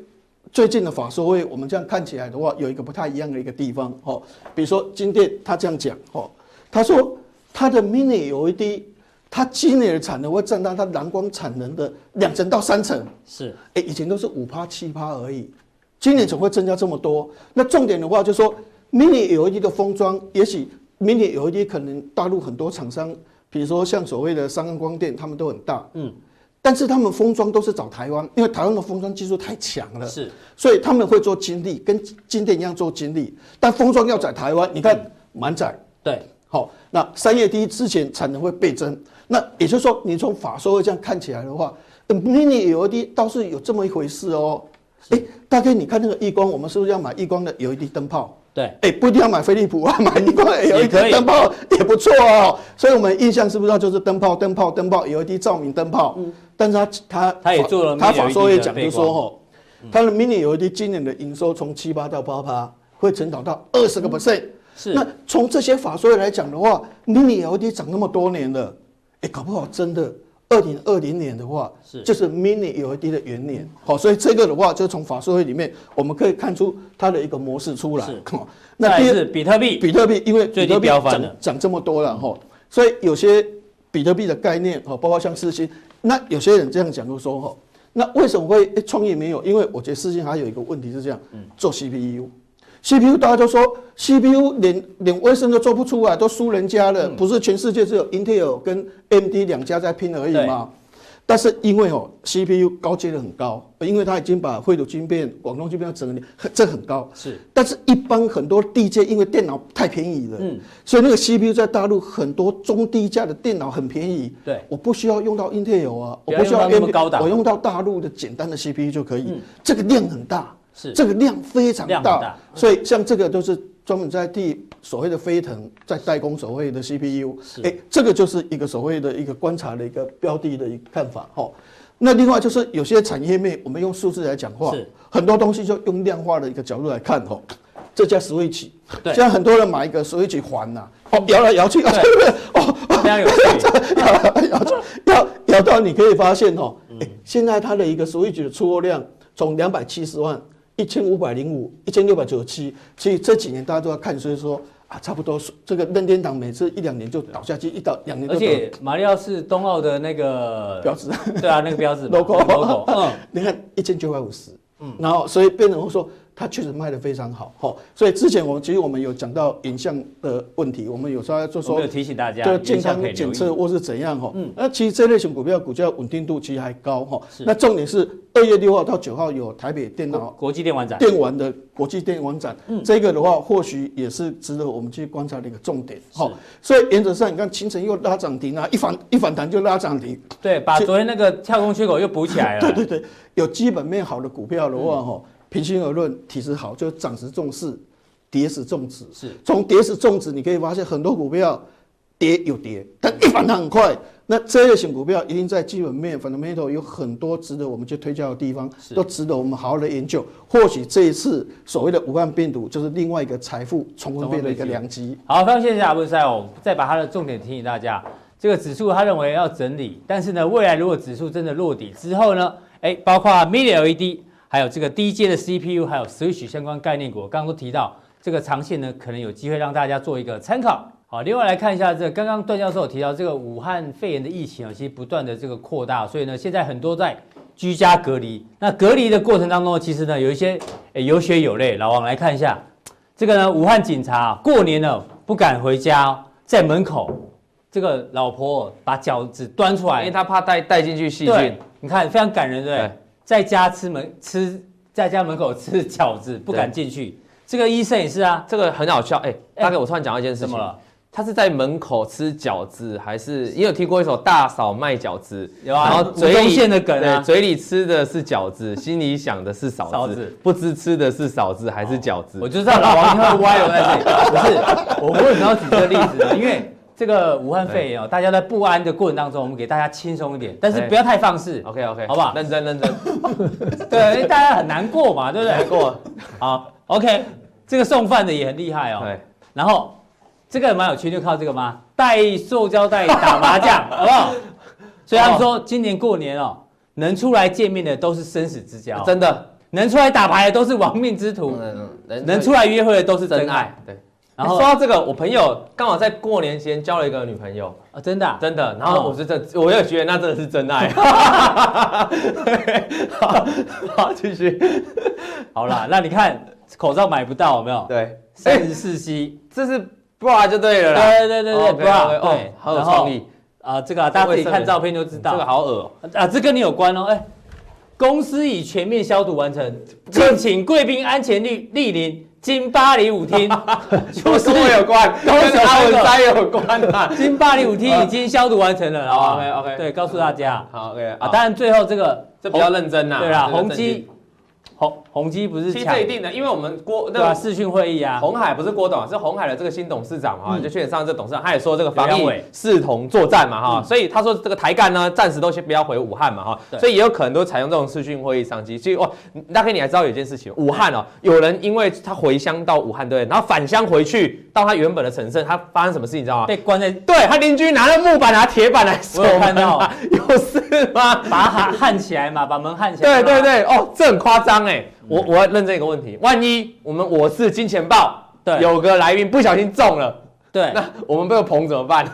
最近的法说会，我们这样看起来的话，有一个不太一样的一个地方，哦，比如说今天他这样讲，哦，他说他的 Mini LED，他今年的产能会占到他蓝光产能的两成到三成，是，哎，以前都是五趴七趴而已，今年总会增加这么多。那重点的话，就是说 Mini LED 的封装，也许 Mini LED 可能大陆很多厂商，比如说像所谓的三安光电，他们都很大，嗯。但是他们封装都是找台湾，因为台湾的封装技术太强了，是，所以他们会做晶粒，跟今天一样做晶粒。但封装要在台湾，你看满载，对，好，那三月第一之前产能会倍增，那也就是说，你从法说会这样看起来的话，Mini LED 倒是有这么一回事哦。哎、欸，大概你看那个亿光，我们是不是要买亿光的 LED 灯泡？对，哎、欸，不一定要买飞利浦啊，买亿光 LED 灯泡也不错哦。所以我们印象是不是就是灯泡、灯泡、灯泡 LED 照明灯泡？嗯。但是他他他也做了，他法说也讲，就是说哦，他的 mini LED 今年的营收从七八到八八，会成长到二十个 percent。是，那从这些法说来讲的话，mini LED 涨那么多年了，哎，搞不好真的二零二零年的话，是就是 mini LED 的元年。好，所以这个的话，就从法说会里面我们可以看出它的一个模式出来。是，那第二比特币，比特币因为比特币涨涨这么多了哈，所以有些比特币的概念哈，包括像四星。那有些人这样讲就说哈，那为什么会创业没有？因为我觉得四星还有一个问题是这样，做 CPU，CPU 大家都说 CPU 连连威盛都做不出来，都输人家了，不是全世界只有 Intel 跟 AMD 两家在拼而已吗？但是因为哦，CPU 高阶的很高，因为它已经把绘图晶片、广东晶片整理，这很高。是，但是一般很多低阶，因为电脑太便宜了，嗯，所以那个 CPU 在大陆很多中低价的电脑很便宜。对，我不需要用到 Intel 啊，我不需要用那么高档，我用到大陆的简单的 CPU 就可以。这个量很大，是这个量非常大，所以像这个都是。专门在替所谓的飞腾在代工所谓的 CPU，哎，这个就是一个所谓的一个观察的一个标的的一个看法哈。那另外就是有些产业面，我们用数字来讲话，很多东西就用量化的一个角度来看哈。这家 Switch，现在很多人买一个 Switch 环呐，哦，摇来摇去，对不对？哦，非常有趣，摇来摇去，摇摇到你可以发现哦，哎，现在它的一个 Switch 的出货量从两百七十万。一千五百零五，一千六百九十七，所以这几年大家都要看，所以说啊，差不多这个任天堂每次一两年就倒下去，一倒两年。而且马里奥是冬奥的那个标志，对啊，那个标志 logo logo，嗯，你看一千九百五十，嗯，然后所以变成说。它确实卖的非常好，哈，所以之前我们其实我们有讲到影像的问题，我们有时候就说，提醒大家，就健康检测或是怎样，哈，嗯，那其实这类型股票股价稳定度其实还高，哈，那重点是二月六号到九号有台北电脑国际电玩展，电玩的国际电玩展，嗯，这个的话或许也是值得我们去观察的一个重点，哈，所以原则上你看清晨又拉涨停啊，一反一反弹就拉涨停，对，把昨天那个跳空缺口又补起来了，对对对，有基本面好的股票的话，哈。平心而论，体质好就涨时重视，跌时重视。是，从跌时重视，你可以发现很多股票跌有跌，但一反弹很快。那这类型股票一定在基本面、fundamental 有很多值得我们去推敲的地方，都值得我们好好的研究。或许这一次所谓的武汉病毒就是另外一个财富重分配的一个良机。好，非常谢谢阿文赛哦，再把它的重点提醒大家。这个指数他认为要整理，但是呢，未来如果指数真的落底之后呢，哎，包括 Mini LED。还有这个低阶的 CPU，还有 Switch 相关概念股，刚刚都提到，这个长线呢，可能有机会让大家做一个参考。好，另外来看一下这个，刚刚段教授提到这个武汉肺炎的疫情啊，其实不断的这个扩大，所以呢，现在很多在居家隔离。那隔离的过程当中，其实呢，有一些诶有血有泪。老王来看一下，这个呢，武汉警察过年了不敢回家，在门口，这个老婆把饺子端出来，因为他怕带带进去细菌。你看非常感人，对不对？在家吃门吃，在家门口吃饺子，不敢进去。这个医生也是啊，这个很好笑。哎，大哥，我突然讲到一件事情。怎么了？他是在门口吃饺子，还是也有听过一首大嫂卖饺子？有啊，然后嘴里线的梗啊，嘴里吃的是饺子，心里想的是嫂子，不知吃的是嫂子还是饺子。我就知道老王会歪了在这里，不是，我为什么要举这个例子呢？因为这个武汉肺炎哦，大家在不安的过程当中，我们给大家轻松一点，但是不要太放肆。OK OK，好不好？认真认真。对，因为大家很难过嘛，对不对？难过。好，OK，这个送饭的也很厉害哦。对，然后。这个蛮有趣，就靠这个吗？带塑胶袋打麻将，好不好？所以他们说，今年过年哦，能出来见面的都是生死之交，真的；能出来打牌的都是亡命之徒，能能出来约会的都是真爱。对。然后说到这个，我朋友刚好在过年前交了一个女朋友啊，真的真的。然后我是这，我也觉得那真的是真爱。好，好，继续。好啦，那你看口罩买不到，有没有？对，三十四 C，这是。bra 就对了啦，对对对对，bra，对，好有创意啊！这个大家自己看照片就知道，这个好恶啊！这跟你有关哦，哎，公司已全面消毒完成，敬请贵宾安全率莅临金巴黎舞厅，就是我有关，都 跟阿文山有关啊！金巴黎舞厅已经消毒完成了，OK OK，对，告诉大家，好 OK 啊！当然最后这个这比较认真呐，对啦，宏基。宏宏基不是其实这一定的，因为我们郭对吧？视讯会议啊，红海不是郭董，是红海的这个新董事长哈，就去年上这董事长，他也说这个防疫视同作战嘛哈，所以他说这个台干呢，暂时都先不要回武汉嘛哈，所以也有可能都采用这种视讯会议商机。所以哇，大概你还知道有一件事情，武汉哦，有人因为他回乡到武汉对，然后返乡回去到他原本的城镇，他发生什么事情你知道吗？被关在，对他邻居拿了木板拿铁板来锁门啊，有事吗？把它焊焊起来嘛，把门焊起来。对对对，哦，这很夸张哎。我我要认这个问题，万一我们我是金钱豹，对，有个来宾不小心中了，对，那我们被我捧怎么办？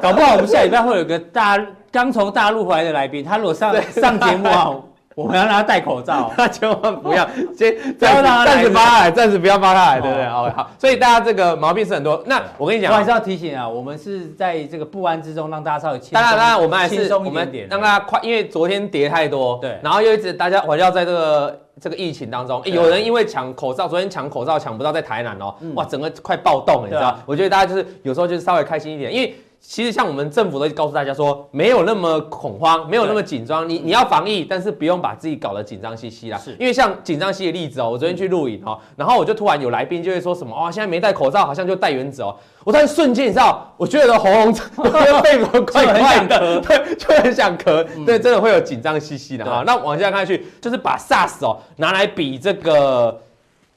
搞不好我们下礼拜会有个大刚从大陆回来的来宾，他如果上上节目啊。我们要让他戴口罩，他千万不要，先暂暂时发他来，暂时不要发他来，对不对？好，好，所以大家这个毛病是很多。那我跟你讲，我还是要提醒啊，我们是在这个不安之中，让大家稍微轻松。当然，当然，我们还是我们让大家快，因为昨天跌太多，对，然后又一直大家围绕在这个这个疫情当中，有人因为抢口罩，昨天抢口罩抢不到，在台南哦，哇，整个快暴动了，你知道？我觉得大家就是有时候就是稍微开心一点，因为。其实像我们政府都告诉大家说，没有那么恐慌，没有那么紧张。你你要防疫，但是不用把自己搞得紧张兮兮啦。是，因为像紧张兮的例子哦，我昨天去录影哦，然后我就突然有来宾就会说什么哦，现在没戴口罩，好像就戴原子哦。我突然瞬间你知道，我觉得喉咙、肺部快快的 对，就很想咳，对，真的会有紧张兮兮的哈。那往下看去，就是把 SARS 哦拿来比这个。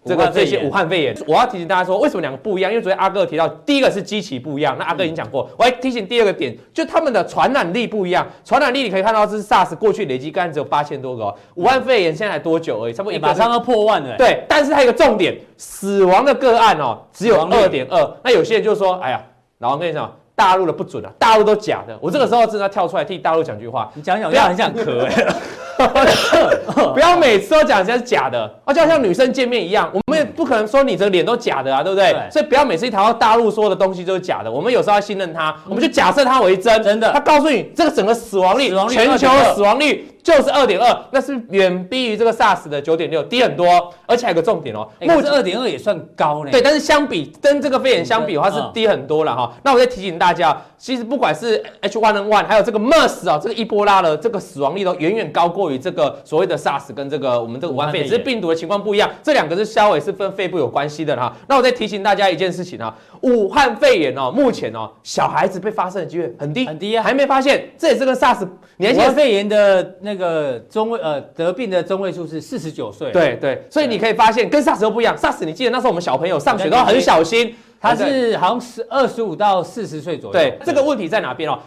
这个这些武汉肺炎，我要提醒大家说，为什么两个不一样？因为昨天阿哥提到，第一个是机器不一样，那阿哥已经讲过。我还提醒第二个点，就他们的传染力不一样。传染力你可以看到，这是 SARS 过去累积个案只有八千多个，武汉肺炎现在才多久而已，差不多马上要破万了。对，但是它有个重点，死亡的个案哦，只有二点二。那有些人就说，哎呀，老王跟你讲。大陆的不准啊，大陆都假的。我这个时候真的要跳出来替大陆讲句话，你讲讲，不要很想咳哎，不要每次都讲人家是假的，哦，就好像女生见面一样，我们也不可能说你这个脸都假的啊，对不对？所以不要每次一谈到大陆说的东西就是假的，我们有时候要信任他，我们就假设他为真，真的，他告诉你这个整个死亡率，全球的死亡率。就是二点二，那是远低于这个 SARS 的九点六，低很多，而且还有个重点哦，目前二点二也算高呢。对，但是相比跟这个肺炎相比的话，是低很多了哈。那我再提醒大家，其实不管是 H1N1 还有这个 MERS 啊，这个伊波拉的这个死亡率都远远高过于这个所谓的 SARS 跟这个我们这个武汉肺炎，只是病毒的情况不一样，这两个是稍微是跟肺部有关系的哈。那我再提醒大家一件事情啊，武汉肺炎哦，目前哦，小孩子被发生的机会很低很低啊，还没发现，这也是跟 SARS 年轻肺炎的那个中位呃得病的中位数是四十九岁，对对，所以你可以发现跟 SARS 都不一样。SARS 你记得那时候我们小朋友上学都很小心，他是好像是二十五到四十岁左右。对，这个问题在哪边哦？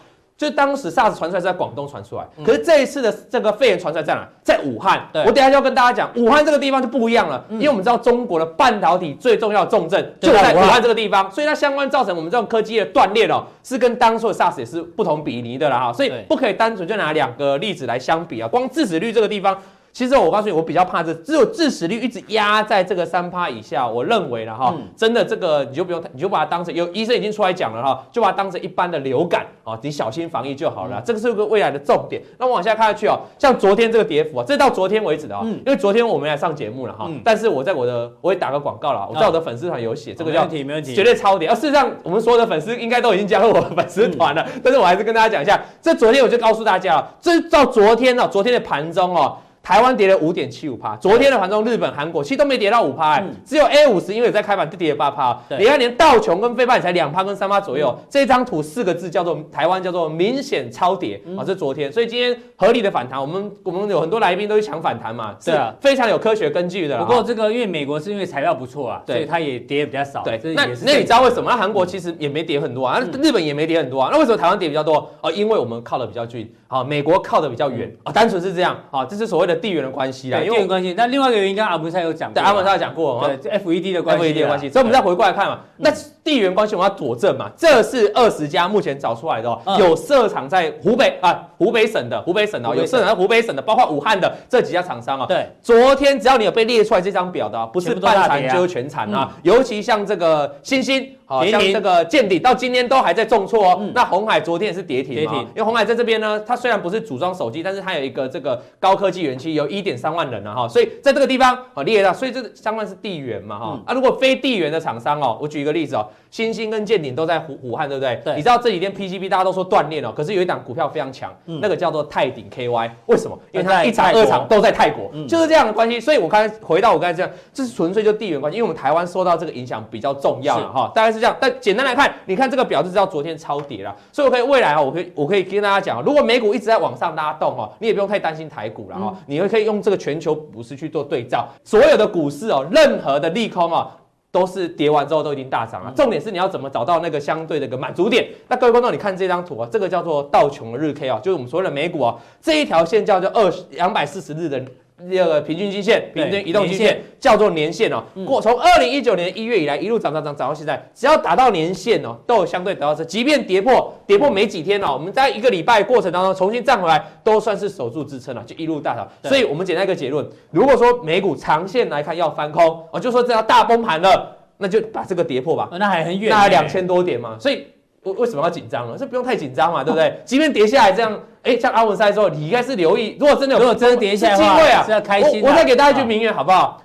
就当时 SARS 传出来是在广东传出来，可是这一次的这个肺炎传出来在哪？在武汉。我等下就要跟大家讲，武汉这个地方就不一样了，因为我们知道中国的半导体最重要的重镇就在武汉这个地方，所以它相关造成我们这种科技的断裂哦，是跟当初的 SARS 也是不同比例的啦哈，所以不可以单纯就拿两个例子来相比啊，光致死率这个地方。其实我告诉你，我比较怕这只有致死率一直压在这个三趴以下，我认为了哈，真的这个你就不用，你就把它当成有医生已经出来讲了哈，就把它当成一般的流感啊，你小心防疫就好了。这个是个未来的重点。那往下看下去哦，像昨天这个跌幅啊，这到昨天为止的啊，因为昨天我们来上节目了哈，但是我在我的我也打个广告了，我在我的粉丝团有写，这个叫绝对超跌。而事实上，我们所有的粉丝应该都已经加入我的粉丝团了，但是我还是跟大家讲一下，这昨天我就告诉大家了，这到昨天呢，昨天的盘中哦。台湾跌了五点七五趴，昨天的盘中日本、韩国其实都没跌到五趴，欸，只有 A 五十因为在开盘就跌了八趴。你看连道琼跟费半才两趴跟三趴左右。这张图四个字叫做台湾叫做明显超跌啊，这昨天，所以今天合理的反弹，我们我们有很多来宾都去抢反弹嘛，是啊，非常有科学根据的。不过这个因为美国是因为材料不错啊，所以它也跌比较少。对，那那你知道为什么？那韩国其实也没跌很多啊，日本也没跌很多啊，那为什么台湾跌比较多？哦，因为我们靠的比较近，啊，美国靠的比较远啊，单纯是这样啊，这是所谓的地缘的关系。啦，地缘关系。那另外一个原因，刚刚阿文赛有讲过，对，阿文赛有讲过，对，FED 的关系，FED 的关系。所以我们再回过来看嘛，那地缘关系我们要佐证嘛。这是二十家目前找出来的哦，有设厂在湖北啊，湖北省的，湖北省的，有设厂在湖北省的，包括武汉的这几家厂商啊。对，昨天只要你有被列出来这张表的，不是半残就是全残啊。尤其像这个欣兴。好像这个见底到今天都还在重挫哦。那红海昨天也是跌停，跌停。因为红海在这边呢，它虽然不是组装手机，但是它有一个这个高科技园区，有一点三万人了哈。所以在这个地方啊，列到，所以这相关是地缘嘛哈。啊，如果非地缘的厂商哦，我举一个例子哦，欣兴跟见顶都在武武汉，对不对？对。你知道这几天 PCB 大家都说断裂哦，可是有一档股票非常强，那个叫做泰鼎 KY，为什么？因为它一厂二厂都在泰国，就是这样的关系。所以我刚才回到我刚才这样，这是纯粹就地缘关系，因为我们台湾受到这个影响比较重要了哈，大概是这样。但简单来看。你看这个表就知道昨天超跌了，所以我可以未来啊，我可以我可以跟大家讲，如果美股一直在往上拉动哈，你也不用太担心台股了哈，你会可以用这个全球股市去做对照，所有的股市哦，任何的利空啊，都是跌完之后都已经大涨了，重点是你要怎么找到那个相对的一个满足点。那各位观众，你看这张图啊，这个叫做道琼的日 K 啊，就是我们所谓的美股啊，这一条线叫做二两百四十日的。第二个平均均线，平均移动均线叫做年线哦。过从二零一九年一月以来一路涨涨涨涨到现在，只要达到年线哦，都有相对得到这。即便跌破跌破没几天哦，我们在一个礼拜过程当中重新站回来，都算是守住支撑了，就一路大涨。所以我们简单一个结论：如果说美股长线来看要翻空哦，就说这要大崩盘了，那就把这个跌破吧。那还很远，那还两千多点嘛。所以为为什么要紧张呢？这不用太紧张嘛，对不对？即便跌下来这样。哎，像阿文赛说，你应该是留意，如果真的有，如果真的跌下来的话，是要开心。我我再给大家一句名言，好不好？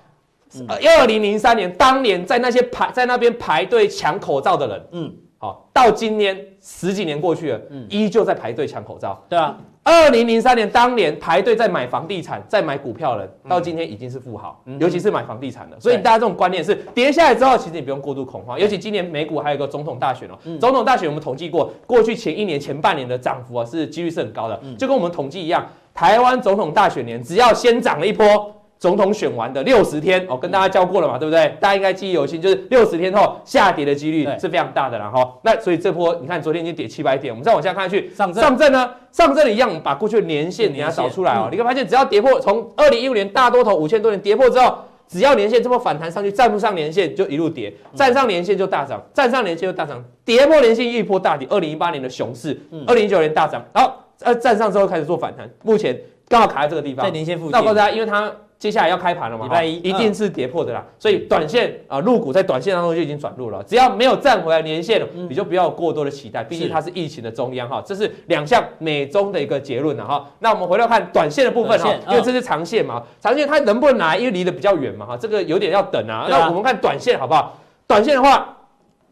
呃，二零零三年当年在那些排在那边排队抢口罩的人，嗯，好，到今天十几年过去了，嗯，依旧在排队抢口罩，对啊。二零零三年当年排队在买房地产、在买股票的人，到今天已经是富豪，尤其是买房地产的。所以大家这种观念是跌下来之后，其实你不用过度恐慌。尤其今年美股还有一个总统大选哦，总统大选我们统计过，过去前一年前半年的涨幅啊是几率是很高的，就跟我们统计一样，台湾总统大选年只要先涨了一波。总统选完的六十天哦，跟大家教过了嘛，对不对？大家应该记忆犹新，就是六十天后下跌的几率是非常大的了哈。那所以这波你看，昨天已经跌七百点，我们再往下看下去，上证上证呢，上证一样，我们把过去的年线给它找出来哦。你会发现，只要跌破从二零一五年大多头五千多点跌破之后，只要年线这波反弹上去，站不上年线就一路跌，站上年线就大涨，站上年线就大涨，跌破年线一波大跌。二零一八年的熊市，二零一九年大涨，然后，呃，站上之后开始做反弹，目前刚好卡在这个地方，在年线附近。那我告诉大家，因为它。接下来要开盘了嘛？礼拜一一定是跌破的啦，所以短线啊，入股在短线当中就已经转入了。只要没有站回来年线，你就不要有过多的期待，毕竟它是疫情的中央哈。这是两项美中的一个结论了哈。那我们回来看短线的部分哈，因为这是长线嘛，长线它能不能来？因为离得比较远嘛哈，这个有点要等啊。那我们看短线好不好？短线的话。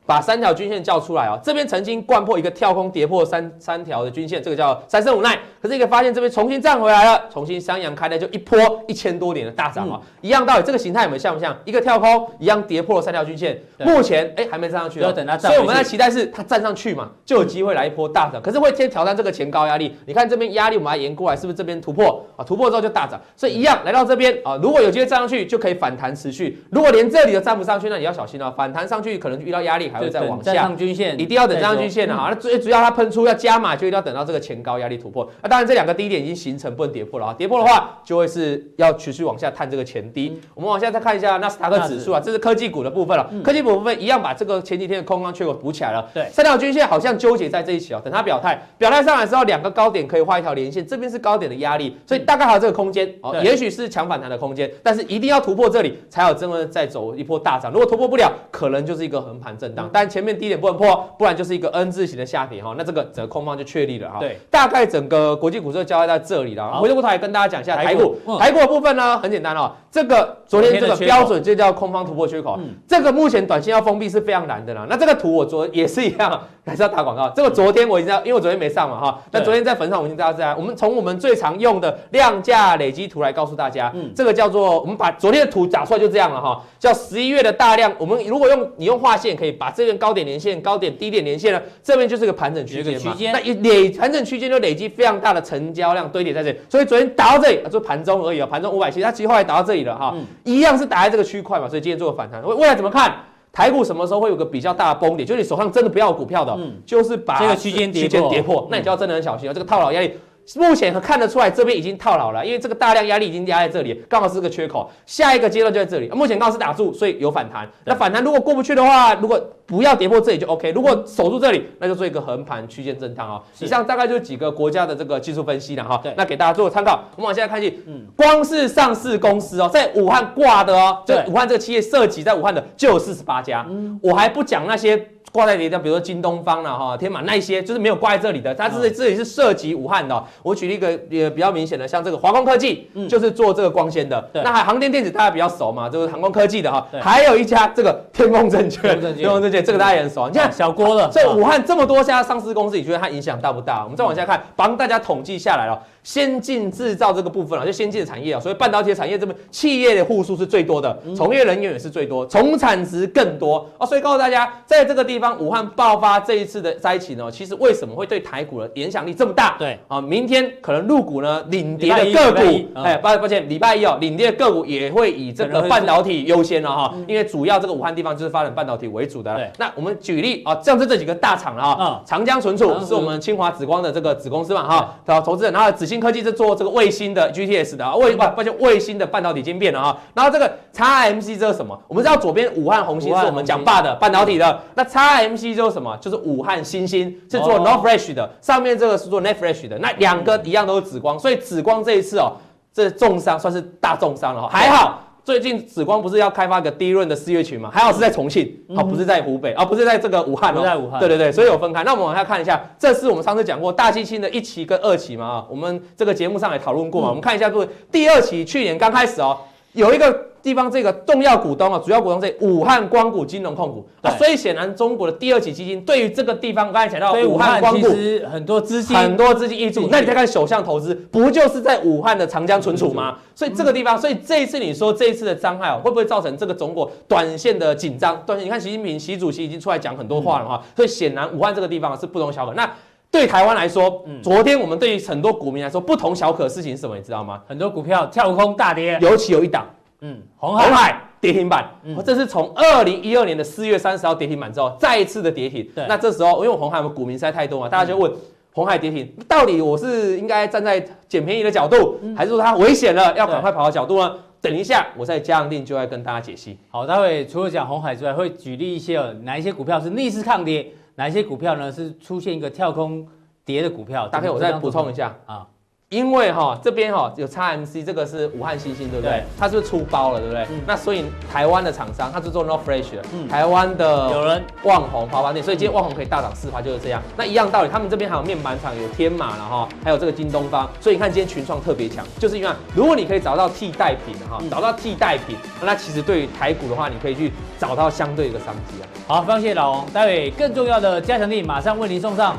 把三条均线叫出来哦，这边曾经灌破一个跳空跌破三三条的均线，这个叫三生无奈。可是你可以发现这边重新站回来了，重新三阳开的就一波一千多点的大涨哦，一样道理，这个形态有没有像不像一个跳空一样跌破了三条均线？目前哎还没站上去，要等它站。所以我们在期待是它站上去嘛，就有机会来一波大涨。可是会先挑战这个前高压力，你看这边压力我们来延过来，是不是这边突破啊？突破之后就大涨，所以一样来到这边啊，如果有机会站上去，就可以反弹持续。如果连这里都站不上去，那你要小心了，反弹上去可能遇到压力。还会再往下。站上均线，一定要等站上均线的哈。那最主要它喷出要加码，就一定要等到这个前高压力突破。那当然这两个低点已经形成，不能跌破了啊。跌破的话，就会是要持续往下探这个前低。我们往下再看一下纳斯达克指数啊，这是科技股的部分了。科技股部分一样把这个前几天的空方缺口补起来了。对，三条均线好像纠结在这一起哦，等它表态，表态上来之后，两个高点可以画一条连线，这边是高点的压力，所以大概还有这个空间哦，也许是强反弹的空间，但是一定要突破这里，才有真的再走一波大涨。如果突破不了，可能就是一个横盘震荡。但前面低点不能破，不然就是一个 N 字形的下跌哈。那这个整个空方就确立了哈。对，大概整个国际股市交代在这里了。回过头来跟大家讲一下台股，台股的部分呢很简单哦，这个昨天这个标准就叫空方突破缺口，这个目前短线要封闭是非常难的啦。那这个图我昨也是一样，还是要打广告。这个昨天我已经因为我昨天没上嘛哈，那昨天在粉上我已经大家知道，我们从我们最常用的量价累积图来告诉大家，这个叫做我们把昨天的图打出来就这样了哈，叫十一月的大量。我们如果用你用画线可以把这边高点连线、高点低点连线呢，这边就是个盘整区间嘛。那一累盘整区间就累积非常大的成交量堆叠在这里，所以昨天打到这里，就盘中而已啊，盘中五百七，它其实后来打到这里了哈，一样是打在这个区块嘛，所以今天做个反弹。未来怎么看？台股什么时候会有个比较大的崩点？就是你手上真的不要股票的，嗯，就是把这个区间跌破，跌破，那你就要真的很小心啊，这个套牢压力。目前看得出来，这边已经套牢了，因为这个大量压力已经压在这里，刚好是个缺口。下一个阶段就在这里，目前刚好是打住，所以有反弹。那反弹如果过不去的话，如果不要跌破这里就 OK。如果守住这里，那就做一个横盘区间震荡啊。以上大概就是几个国家的这个技术分析了哈。那给大家做个参考。我们往下看去，嗯，光是上市公司哦，在武汉挂的哦，就武汉这个企业涉及在武汉的就有四十八家。嗯，我还不讲那些。挂在你的，比如说京东方了哈，天马那一些就是没有挂在这里的，它是这里是涉及武汉的。我举例一个也比较明显的，像这个华光科技，就是做这个光纤的。那还航天电子大家比较熟嘛，就是航空科技的哈。还有一家这个天风证券，天风证券这个大家也很熟。你看小郭了，所以武汉这么多家上市公司，你觉得它影响大不大？我们再往下看，帮大家统计下来了。先进制造这个部分啊，就先进的产业啊，所以半导体产业这边企业的户数是最多的，从业人员也是最多，总产值更多。啊，所以告诉大家，在这个地方武汉爆发这一次的灾情呢，其实为什么会对台股的影响力这么大？对。啊，明天可能入股呢领跌的个股，哎，抱抱歉，礼拜一哦，领跌的个股也会以这个半导体优先了哈，因为主要这个武汉地方就是发展半导体为主的。对，那我们举例啊，像是这几个大厂了啊，长江存储是我们清华紫光的这个子公司嘛哈，投投资人，然后紫星科技是做这个卫星的 GTS 的啊，卫不抱歉，卫星的半导体晶片的啊。然后这个 XMC 这是什么？我们知道左边武汉红星是我们讲霸的半导体的，那 XMC 就是什么？就是武汉星星是做 n o f r e s h 的，上面这个是做 Netfresh 的。那两个一样都是紫光，所以紫光这一次哦，这重伤算是大重伤了哈，还好。最近紫光不是要开发个第一轮的四月群吗？还好是在重庆，哦不是在湖北，啊不是在这个武汉，不在武汉，对对对，所以有分开。那我们往下看一下，这是我们上次讲过大猩猩的一期跟二期嘛啊，我们这个节目上也讨论过嘛。我们看一下，各位第二期去年刚开始哦，有一个。地方这个重要股东啊，主要股东这武汉光谷金融控股，所以显然中国的第二期基金对于这个地方，刚才讲到武汉光谷很多资金很多资金挹注，那你再看首相投资，不就是在武汉的长江存储吗？所以这个地方，所以这一次你说这一次的伤害啊会不会造成这个中国短线的紧张？短线你看习近平习主席已经出来讲很多话了哈，所以显然武汉这个地方是不容小可。那对台湾来说，昨天我们对于很多股民来说不同小可的事情是什么？你知道吗？很多股票跳空大跌，尤其有一档。嗯，红海，红海跌停板，嗯，这是从二零一二年的四月三十号跌停板之后，再一次的跌停。对，那这时候因为红海我们股民实在太多嘛，大家就问红海跌停，到底我是应该站在捡便宜的角度，还是说它危险了，要赶快跑的角度呢？等一下，我在加强錠就会跟大家解析。好，待会除了讲红海之外，会举例一些哪一些股票是逆势抗跌，哪一些股票呢是出现一个跳空跌的股票？大概我再补充一下啊。因为哈这边哈有 XMC，这个是武汉新星，对不对？对它是不是出包了，对不对？嗯、那所以台湾的厂商，它是做 Nor Flash 的，嗯、台湾的有人旺宏华邦店，所以今天旺宏可以大涨四趴，就是这样。那一样道理，他们这边还有面板厂，有天马了哈，还有这个京东方，所以你看今天群创特别强，就是因为如果你可以找到替代品哈，找到替代品，那其实对于台股的话，你可以去找到相对的商机啊。好，非常谢谢老王，待会更重要的加强力马上为您送上。